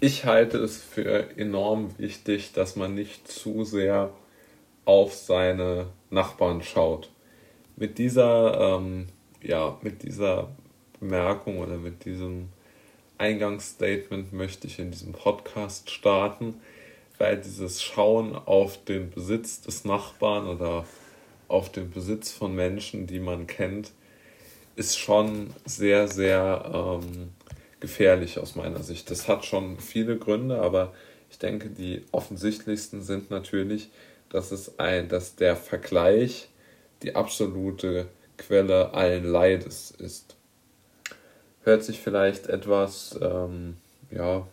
ich halte es für enorm wichtig, dass man nicht zu sehr auf seine Nachbarn schaut. Mit dieser, ähm, ja, mit dieser Bemerkung oder mit diesem Eingangsstatement möchte ich in diesem Podcast starten, weil dieses Schauen auf den Besitz des Nachbarn oder auf den Besitz von Menschen, die man kennt, ist schon sehr, sehr ähm, gefährlich aus meiner Sicht. Das hat schon viele Gründe, aber ich denke, die offensichtlichsten sind natürlich, dass es ein, dass der Vergleich die absolute Quelle allen Leides ist. Hört sich vielleicht etwas ähm, ja,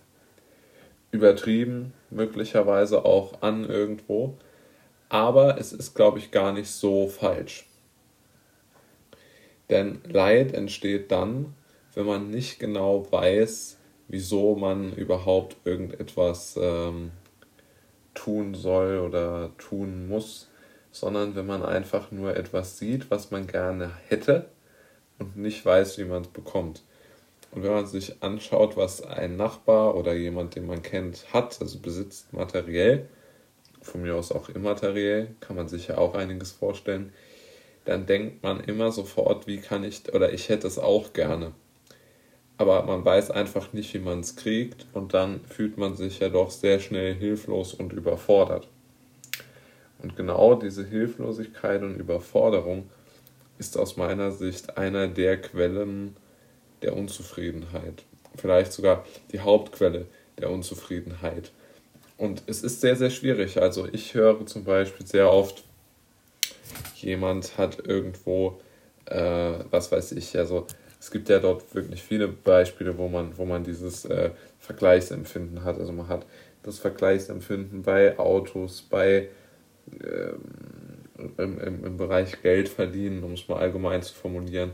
übertrieben, möglicherweise auch an irgendwo, aber es ist, glaube ich, gar nicht so falsch. Denn Leid entsteht dann, wenn man nicht genau weiß, wieso man überhaupt irgendetwas ähm, tun soll oder tun muss, sondern wenn man einfach nur etwas sieht, was man gerne hätte und nicht weiß, wie man es bekommt. Und wenn man sich anschaut, was ein Nachbar oder jemand, den man kennt, hat, also besitzt materiell, von mir aus auch immateriell, kann man sich ja auch einiges vorstellen, dann denkt man immer sofort, wie kann ich, oder ich hätte es auch gerne. Aber man weiß einfach nicht, wie man es kriegt und dann fühlt man sich ja doch sehr schnell hilflos und überfordert. Und genau diese Hilflosigkeit und Überforderung ist aus meiner Sicht einer der Quellen der Unzufriedenheit. Vielleicht sogar die Hauptquelle der Unzufriedenheit. Und es ist sehr, sehr schwierig. Also ich höre zum Beispiel sehr oft, jemand hat irgendwo, äh, was weiß ich, also es gibt ja dort wirklich viele Beispiele, wo man, wo man dieses äh, Vergleichsempfinden hat. Also man hat das Vergleichsempfinden bei Autos, bei ähm, im, im, Bereich Geld verdienen, um es mal allgemein zu formulieren,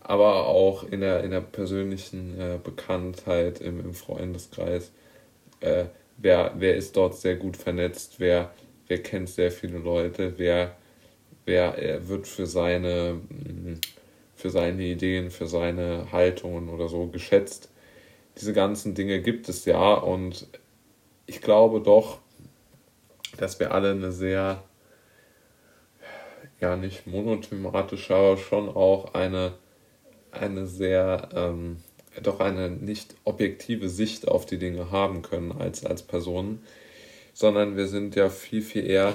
aber auch in der, in der persönlichen äh, Bekanntheit, im, im Freundeskreis. Äh, wer, wer ist dort sehr gut vernetzt, wer, wer kennt sehr viele Leute, wer, wer äh, wird für seine, mm, für seine Ideen, für seine Haltungen oder so geschätzt. Diese ganzen Dinge gibt es ja und ich glaube doch, dass wir alle eine sehr, ja nicht monothematische, aber schon auch eine eine sehr, ähm, doch eine nicht objektive Sicht auf die Dinge haben können als, als Personen, sondern wir sind ja viel, viel eher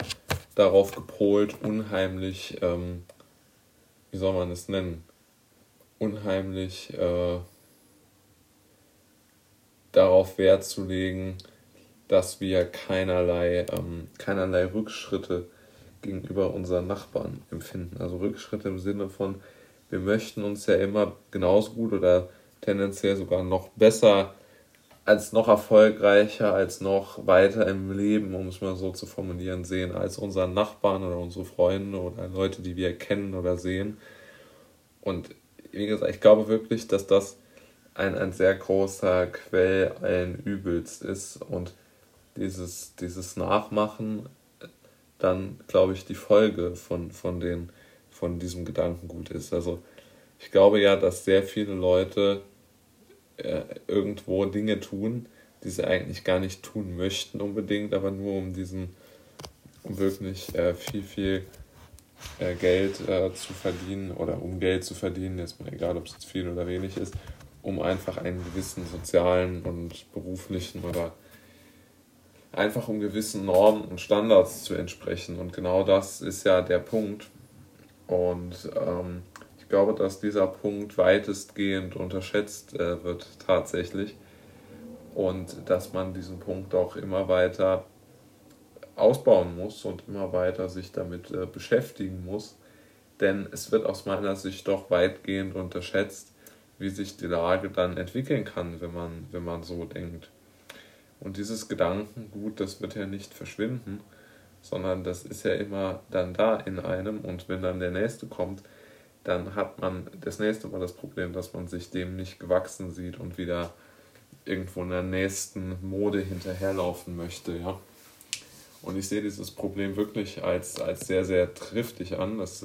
darauf gepolt, unheimlich, ähm, wie soll man es nennen, unheimlich äh, darauf Wert zu legen, dass wir keinerlei, ähm, keinerlei Rückschritte gegenüber unseren Nachbarn empfinden. Also Rückschritte im Sinne von, wir möchten uns ja immer genauso gut oder tendenziell sogar noch besser, als noch erfolgreicher, als noch weiter im Leben, um es mal so zu formulieren, sehen, als unseren Nachbarn oder unsere Freunde oder Leute, die wir kennen oder sehen. Und wie gesagt, ich glaube wirklich, dass das ein, ein sehr großer Quell allen Übels ist und dieses, dieses Nachmachen dann, glaube ich, die Folge von, von den von diesem Gedankengut ist. Also ich glaube ja, dass sehr viele Leute äh, irgendwo Dinge tun, die sie eigentlich gar nicht tun möchten unbedingt, aber nur um diesen, um wirklich äh, viel, viel äh, Geld äh, zu verdienen oder um Geld zu verdienen, ist mir egal, ob es jetzt viel oder wenig ist, um einfach einen gewissen sozialen und beruflichen oder einfach um gewissen Normen und Standards zu entsprechen. Und genau das ist ja der Punkt, und ähm, ich glaube, dass dieser Punkt weitestgehend unterschätzt äh, wird tatsächlich und dass man diesen Punkt auch immer weiter ausbauen muss und immer weiter sich damit äh, beschäftigen muss. Denn es wird aus meiner Sicht doch weitgehend unterschätzt, wie sich die Lage dann entwickeln kann, wenn man, wenn man so denkt. Und dieses Gedankengut, das wird ja nicht verschwinden, sondern das ist ja immer dann da in einem und wenn dann der nächste kommt, dann hat man das nächste Mal das Problem, dass man sich dem nicht gewachsen sieht und wieder irgendwo in der nächsten Mode hinterherlaufen möchte, ja. Und ich sehe dieses Problem wirklich als, als sehr, sehr triftig an. Das